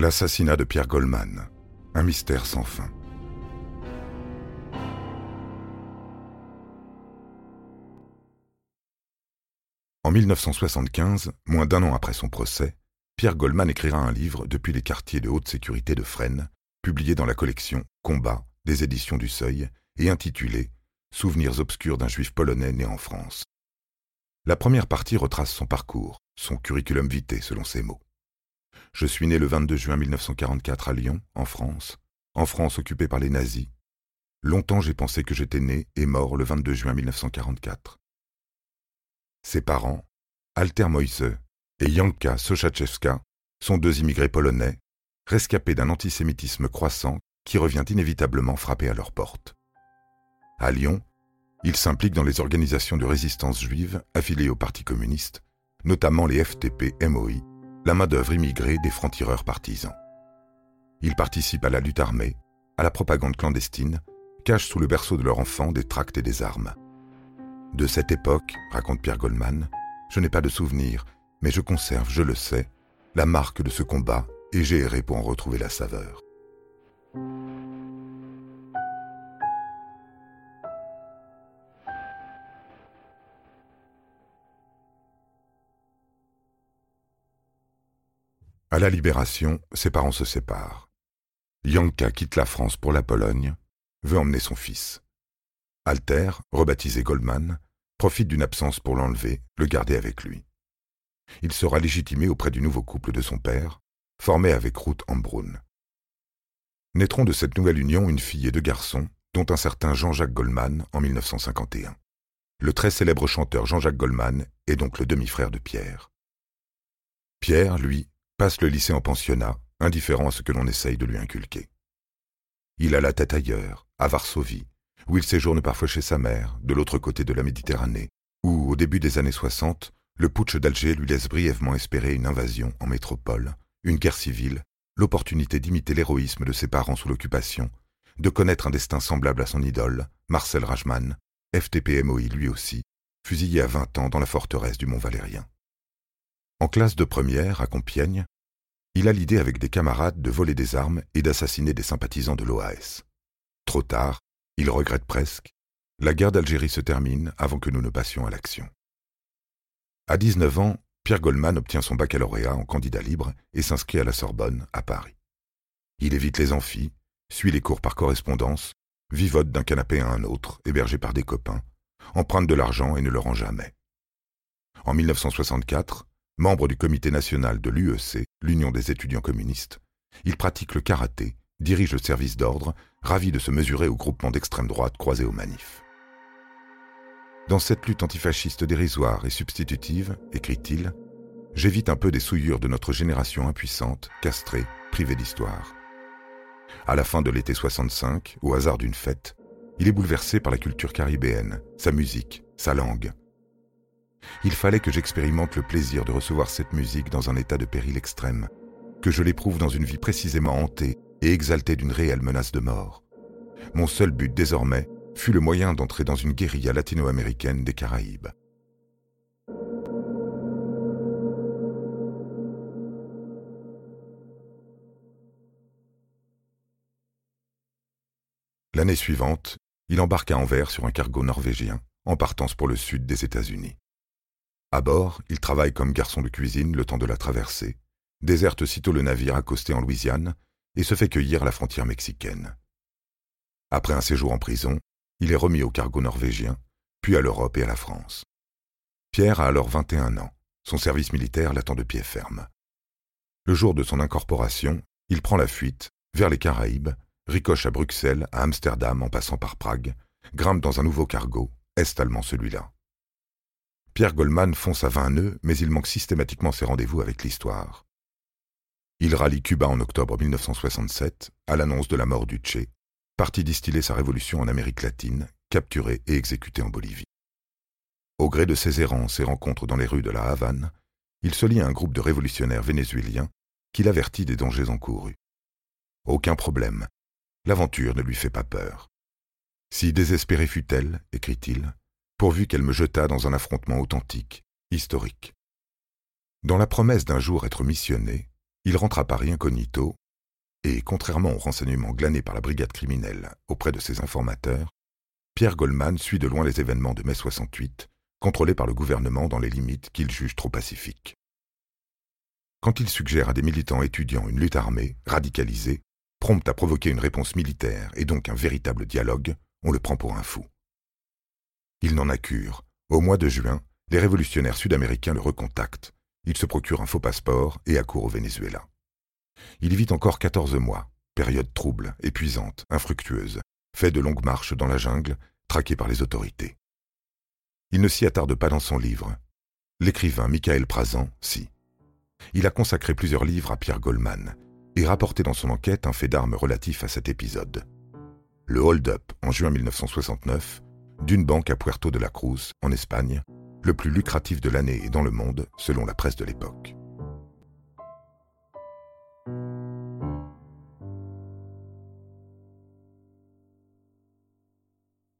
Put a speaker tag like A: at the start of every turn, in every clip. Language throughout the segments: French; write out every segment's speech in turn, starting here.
A: L'assassinat de Pierre Goldman, un mystère sans fin. En 1975, moins d'un an après son procès, Pierre Goldman écrira un livre depuis les quartiers de haute sécurité de Fresnes, publié dans la collection Combat des éditions du Seuil et intitulé Souvenirs obscurs d'un juif polonais né en France. La première partie retrace son parcours, son curriculum vitae selon ses mots. Je suis né le 22 juin 1944 à Lyon, en France, en France occupée par les nazis. Longtemps j'ai pensé que j'étais né et mort le 22 juin 1944. Ses parents, Alter Moise et Janka Sochachewska, sont deux immigrés polonais, rescapés d'un antisémitisme croissant qui revient inévitablement frapper à leur porte. À Lyon, ils s'impliquent dans les organisations de résistance juive affiliées au Parti communiste, notamment les FTP-MOI la main-d'œuvre immigrée des francs-tireurs partisans. Ils participent à la lutte armée, à la propagande clandestine, cachent sous le berceau de leur enfant des tracts et des armes. De cette époque, raconte Pierre Goldman, je n'ai pas de souvenir, mais je conserve, je le sais, la marque de ce combat et j'ai erré pour en retrouver la saveur. À la Libération, ses parents se séparent. Janka quitte la France pour la Pologne, veut emmener son fils. Alter, rebaptisé Goldman, profite d'une absence pour l'enlever, le garder avec lui. Il sera légitimé auprès du nouveau couple de son père, formé avec Ruth Ambrun. Naîtront de cette nouvelle union une fille et deux garçons, dont un certain Jean-Jacques Goldman en 1951. Le très célèbre chanteur Jean-Jacques Goldman est donc le demi-frère de Pierre. Pierre, lui, passe le lycée en pensionnat, indifférent à ce que l'on essaye de lui inculquer. Il a la tête ailleurs, à Varsovie, où il séjourne parfois chez sa mère, de l'autre côté de la Méditerranée, où, au début des années 60, le putsch d'Alger lui laisse brièvement espérer une invasion en métropole, une guerre civile, l'opportunité d'imiter l'héroïsme de ses parents sous l'occupation, de connaître un destin semblable à son idole, Marcel Rajman, FTP-MOI lui aussi, fusillé à vingt ans dans la forteresse du Mont Valérien. En classe de première, à Compiègne, il a l'idée avec des camarades de voler des armes et d'assassiner des sympathisants de l'OAS. Trop tard, il regrette presque, la guerre d'Algérie se termine avant que nous ne passions à l'action. À 19 ans, Pierre Goldman obtient son baccalauréat en candidat libre et s'inscrit à la Sorbonne, à Paris. Il évite les amphis, suit les cours par correspondance, vivote d'un canapé à un autre, hébergé par des copains, emprunte de l'argent et ne le rend jamais. En 1964, Membre du comité national de l'UEC, l'Union des étudiants communistes, il pratique le karaté, dirige le service d'ordre, ravi de se mesurer au groupement d'extrême droite croisé aux manifs. Dans cette lutte antifasciste dérisoire et substitutive, écrit-il, j'évite un peu des souillures de notre génération impuissante, castrée, privée d'histoire. À la fin de l'été 65, au hasard d'une fête, il est bouleversé par la culture caribéenne, sa musique, sa langue, il fallait que j'expérimente le plaisir de recevoir cette musique dans un état de péril extrême, que je l'éprouve dans une vie précisément hantée et exaltée d'une réelle menace de mort. Mon seul but désormais fut le moyen d'entrer dans une guérilla latino-américaine des Caraïbes. L'année suivante, il embarque à Anvers sur un cargo norvégien, en partance pour le sud des États-Unis. À bord, il travaille comme garçon de cuisine le temps de la traversée, déserte sitôt le navire accosté en Louisiane et se fait cueillir à la frontière mexicaine. Après un séjour en prison, il est remis au cargo norvégien, puis à l'Europe et à la France. Pierre a alors 21 ans. Son service militaire l'attend de pied ferme. Le jour de son incorporation, il prend la fuite vers les Caraïbes, ricoche à Bruxelles, à Amsterdam en passant par Prague, grimpe dans un nouveau cargo, est-allemand celui-là. Pierre Goldman fonce à vingt nœuds, mais il manque systématiquement ses rendez-vous avec l'histoire. Il rallie Cuba en octobre 1967, à l'annonce de la mort du Che, parti distiller sa révolution en Amérique latine, capturé et exécuté en Bolivie. Au gré de ses errances et rencontres dans les rues de la Havane, il se lie à un groupe de révolutionnaires vénézuéliens qui l'avertit des dangers encourus. Aucun problème, l'aventure ne lui fait pas peur. Si désespérée fut-elle, écrit-il, pourvu qu'elle me jetât dans un affrontement authentique, historique. Dans la promesse d'un jour être missionné, Il rentre à Paris incognito et, contrairement aux renseignements glanés par la brigade criminelle auprès de ses informateurs, Pierre Goldman suit de loin les événements de mai 68, contrôlés par le gouvernement dans les limites qu'il juge trop pacifiques. Quand il suggère à des militants étudiants une lutte armée, radicalisée, prompte à provoquer une réponse militaire et donc un véritable dialogue, on le prend pour un fou. Il n'en a cure. Au mois de juin, les révolutionnaires sud-américains le recontactent. Il se procure un faux passeport et accourt au Venezuela. Il vit encore quatorze mois, période trouble, épuisante, infructueuse, fait de longues marches dans la jungle, traqué par les autorités. Il ne s'y attarde pas dans son livre. L'écrivain Michael Prazan, si. Il a consacré plusieurs livres à Pierre Goldman et rapporté dans son enquête un fait d'armes relatif à cet épisode. Le hold-up, en juin 1969, d'une banque à Puerto de la Cruz, en Espagne, le plus lucratif de l'année et dans le monde, selon la presse de l'époque.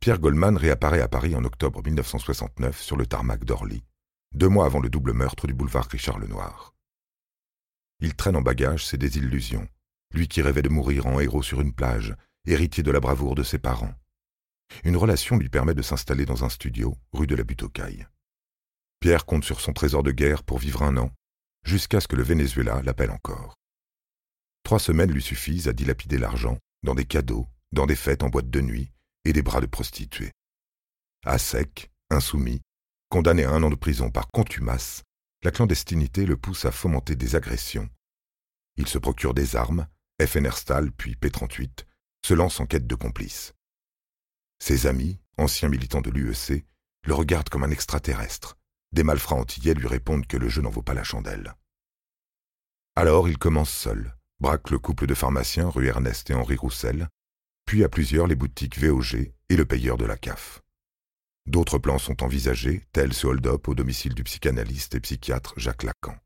A: Pierre Goldman réapparaît à Paris en octobre 1969 sur le tarmac d'Orly, deux mois avant le double meurtre du boulevard Richard Lenoir. Il traîne en bagage ses désillusions, lui qui rêvait de mourir en héros sur une plage, héritier de la bravoure de ses parents. Une relation lui permet de s'installer dans un studio, rue de la Butte aux Cailles. Pierre compte sur son trésor de guerre pour vivre un an, jusqu'à ce que le Venezuela l'appelle encore. Trois semaines lui suffisent à dilapider l'argent, dans des cadeaux, dans des fêtes en boîte de nuit, et des bras de prostituées. À sec, insoumis, condamné à un an de prison par contumace, la clandestinité le pousse à fomenter des agressions. Il se procure des armes, FNR Stahl puis P-38, se lance en quête de complices. Ses amis, anciens militants de l'UEC, le regardent comme un extraterrestre. Des malfrats antillais lui répondent que le jeu n'en vaut pas la chandelle. Alors il commence seul, braque le couple de pharmaciens rue Ernest et Henri Roussel, puis à plusieurs les boutiques VOG et le payeur de la CAF. D'autres plans sont envisagés, tels ce hold-up au domicile du psychanalyste et psychiatre Jacques Lacan.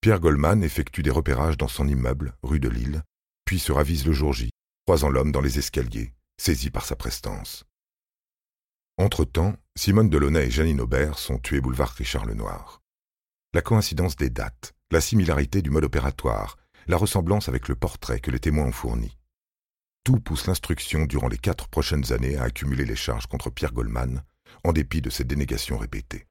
A: Pierre Goldman effectue des repérages dans son immeuble, rue de Lille, puis se ravise le jour J, croisant l'homme dans les escaliers, saisi par sa prestance. Entre-temps, Simone Delaunay et Janine Aubert sont tuées boulevard Richard Lenoir. La coïncidence des dates, la similarité du mode opératoire, la ressemblance avec le portrait que les témoins ont fourni. Tout pousse l'instruction durant les quatre prochaines années à accumuler les charges contre Pierre Goldman, en dépit de ses dénégations répétées.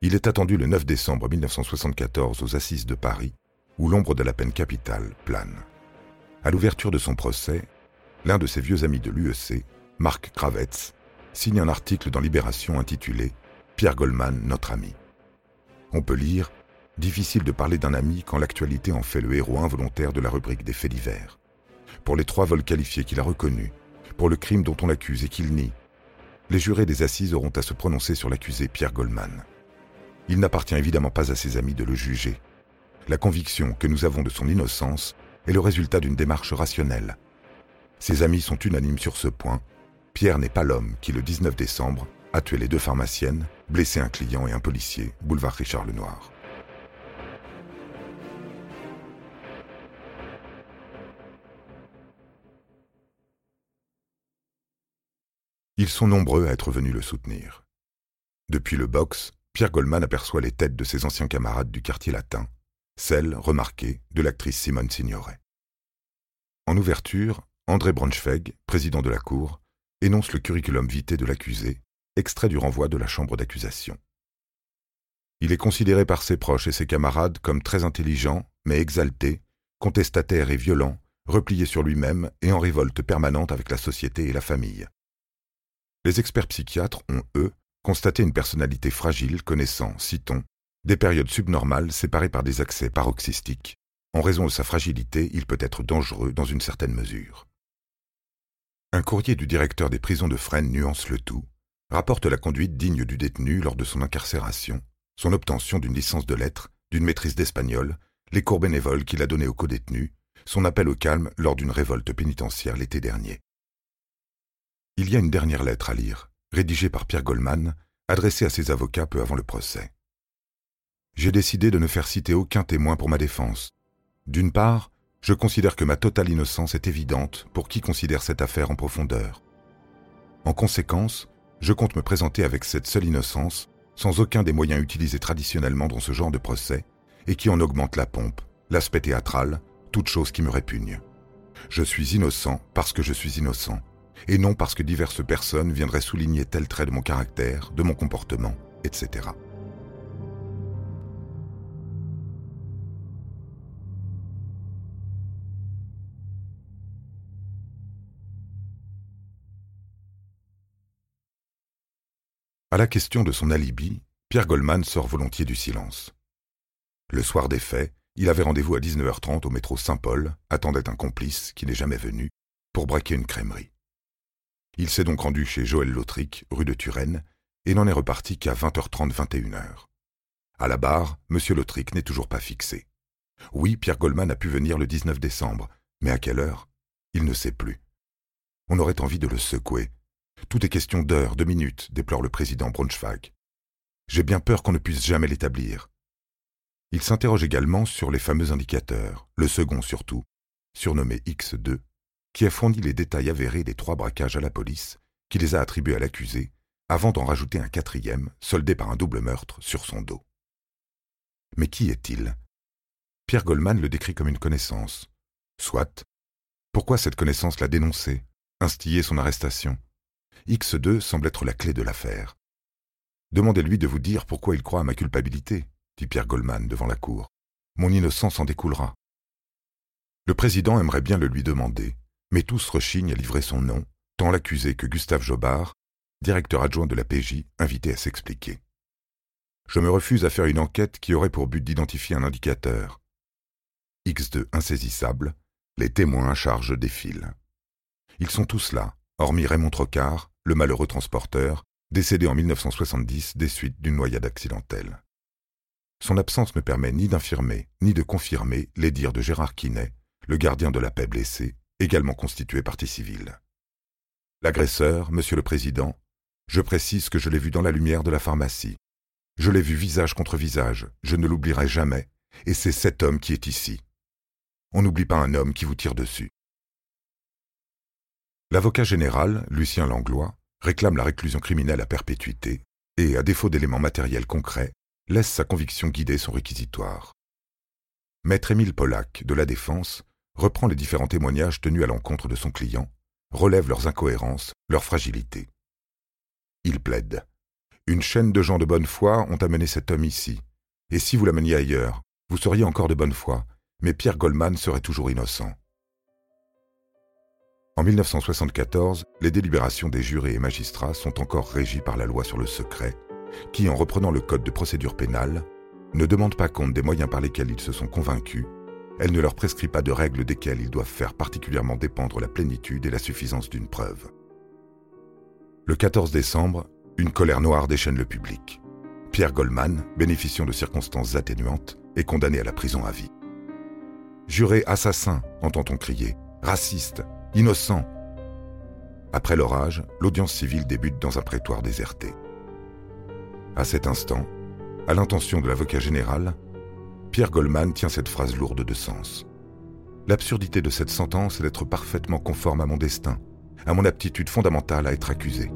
A: Il est attendu le 9 décembre 1974 aux Assises de Paris, où l'ombre de la peine capitale plane. À l'ouverture de son procès, l'un de ses vieux amis de l'UEC, Marc Kravetz, signe un article dans Libération intitulé Pierre Goldman, notre ami. On peut lire Difficile de parler d'un ami quand l'actualité en fait le héros involontaire de la rubrique des faits divers pour les trois vols qualifiés qu'il a reconnus, pour le crime dont on l'accuse et qu'il nie. Les jurés des assises auront à se prononcer sur l'accusé Pierre Goldman. Il n'appartient évidemment pas à ses amis de le juger. La conviction que nous avons de son innocence est le résultat d'une démarche rationnelle. Ses amis sont unanimes sur ce point. Pierre n'est pas l'homme qui, le 19 décembre, a tué les deux pharmaciennes, blessé un client et un policier, boulevard Richard Lenoir. Ils sont nombreux à être venus le soutenir. Depuis le box, Pierre Goldman aperçoit les têtes de ses anciens camarades du quartier latin, celle, remarquée, de l'actrice Simone Signoret. En ouverture, André Braunschweig, président de la Cour, énonce le curriculum vitae de l'accusé, extrait du renvoi de la chambre d'accusation. Il est considéré par ses proches et ses camarades comme très intelligent, mais exalté, contestataire et violent, replié sur lui-même et en révolte permanente avec la société et la famille. Les experts psychiatres ont, eux, constaté une personnalité fragile connaissant, citons, des périodes subnormales séparées par des accès paroxystiques. En raison de sa fragilité, il peut être dangereux dans une certaine mesure. Un courrier du directeur des prisons de Fresnes nuance le tout, rapporte la conduite digne du détenu lors de son incarcération, son obtention d'une licence de lettres, d'une maîtrise d'espagnol, les cours bénévoles qu'il a donnés aux codétenus, son appel au calme lors d'une révolte pénitentiaire l'été dernier. Il y a une dernière lettre à lire, rédigée par Pierre Goldman, adressée à ses avocats peu avant le procès. J'ai décidé de ne faire citer aucun témoin pour ma défense. D'une part, je considère que ma totale innocence est évidente pour qui considère cette affaire en profondeur. En conséquence, je compte me présenter avec cette seule innocence, sans aucun des moyens utilisés traditionnellement dans ce genre de procès, et qui en augmente la pompe, l'aspect théâtral, toute chose qui me répugne. Je suis innocent parce que je suis innocent, et non parce que diverses personnes viendraient souligner tel trait de mon caractère, de mon comportement, etc. À la question de son alibi, Pierre Goldman sort volontiers du silence. Le soir des faits, il avait rendez-vous à 19h30 au métro Saint-Paul, attendait un complice, qui n'est jamais venu, pour braquer une crèmerie. Il s'est donc rendu chez Joël Lautric, rue de Turenne, et n'en est reparti qu'à 20h30, 21h. À la barre, M. Lautric n'est toujours pas fixé. Oui, Pierre Goldman a pu venir le 19 décembre, mais à quelle heure? Il ne sait plus. On aurait envie de le secouer, tout est question d'heures, de minutes, déplore le président Braunschweig. J'ai bien peur qu'on ne puisse jamais l'établir. Il s'interroge également sur les fameux indicateurs, le second surtout, surnommé X2, qui a fourni les détails avérés des trois braquages à la police, qui les a attribués à l'accusé, avant d'en rajouter un quatrième, soldé par un double meurtre, sur son dos. Mais qui est-il? Pierre Goldman le décrit comme une connaissance. Soit. Pourquoi cette connaissance l'a dénoncé, instillé son arrestation X2 semble être la clé de l'affaire. Demandez-lui de vous dire pourquoi il croit à ma culpabilité, dit Pierre Goldman devant la cour. Mon innocence en découlera. Le président aimerait bien le lui demander, mais tous rechignent à livrer son nom, tant l'accusé que Gustave Jobard, directeur adjoint de la PJ, invité à s'expliquer. Je me refuse à faire une enquête qui aurait pour but d'identifier un indicateur. X2 insaisissable, les témoins à charge défilent. Ils sont tous là, hormis Raymond Trocard, le malheureux transporteur, décédé en 1970 des suites d'une noyade accidentelle. Son absence ne permet ni d'infirmer ni de confirmer les dires de Gérard Quinet, le gardien de la paix blessé, également constitué partie civile. L'agresseur, monsieur le président, je précise que je l'ai vu dans la lumière de la pharmacie. Je l'ai vu visage contre visage, je ne l'oublierai jamais, et c'est cet homme qui est ici. On n'oublie pas un homme qui vous tire dessus. L'avocat général, Lucien Langlois, réclame la réclusion criminelle à perpétuité et, à défaut d'éléments matériels concrets, laisse sa conviction guider son réquisitoire. Maître Émile Pollack, de la Défense, reprend les différents témoignages tenus à l'encontre de son client, relève leurs incohérences, leurs fragilités. Il plaide. Une chaîne de gens de bonne foi ont amené cet homme ici, et si vous l'ameniez ailleurs, vous seriez encore de bonne foi, mais Pierre Goldman serait toujours innocent. En 1974, les délibérations des jurés et magistrats sont encore régies par la loi sur le secret, qui, en reprenant le Code de procédure pénale, ne demande pas compte des moyens par lesquels ils se sont convaincus, elle ne leur prescrit pas de règles desquelles ils doivent faire particulièrement dépendre la plénitude et la suffisance d'une preuve. Le 14 décembre, une colère noire déchaîne le public. Pierre Goldman, bénéficiant de circonstances atténuantes, est condamné à la prison à vie. Juré assassin, entend-on crier, raciste, Innocent. Après l'orage, l'audience civile débute dans un prétoire déserté. À cet instant, à l'intention de l'avocat général, Pierre Goldman tient cette phrase lourde de sens. L'absurdité de cette sentence est d'être parfaitement conforme à mon destin, à mon aptitude fondamentale à être accusé.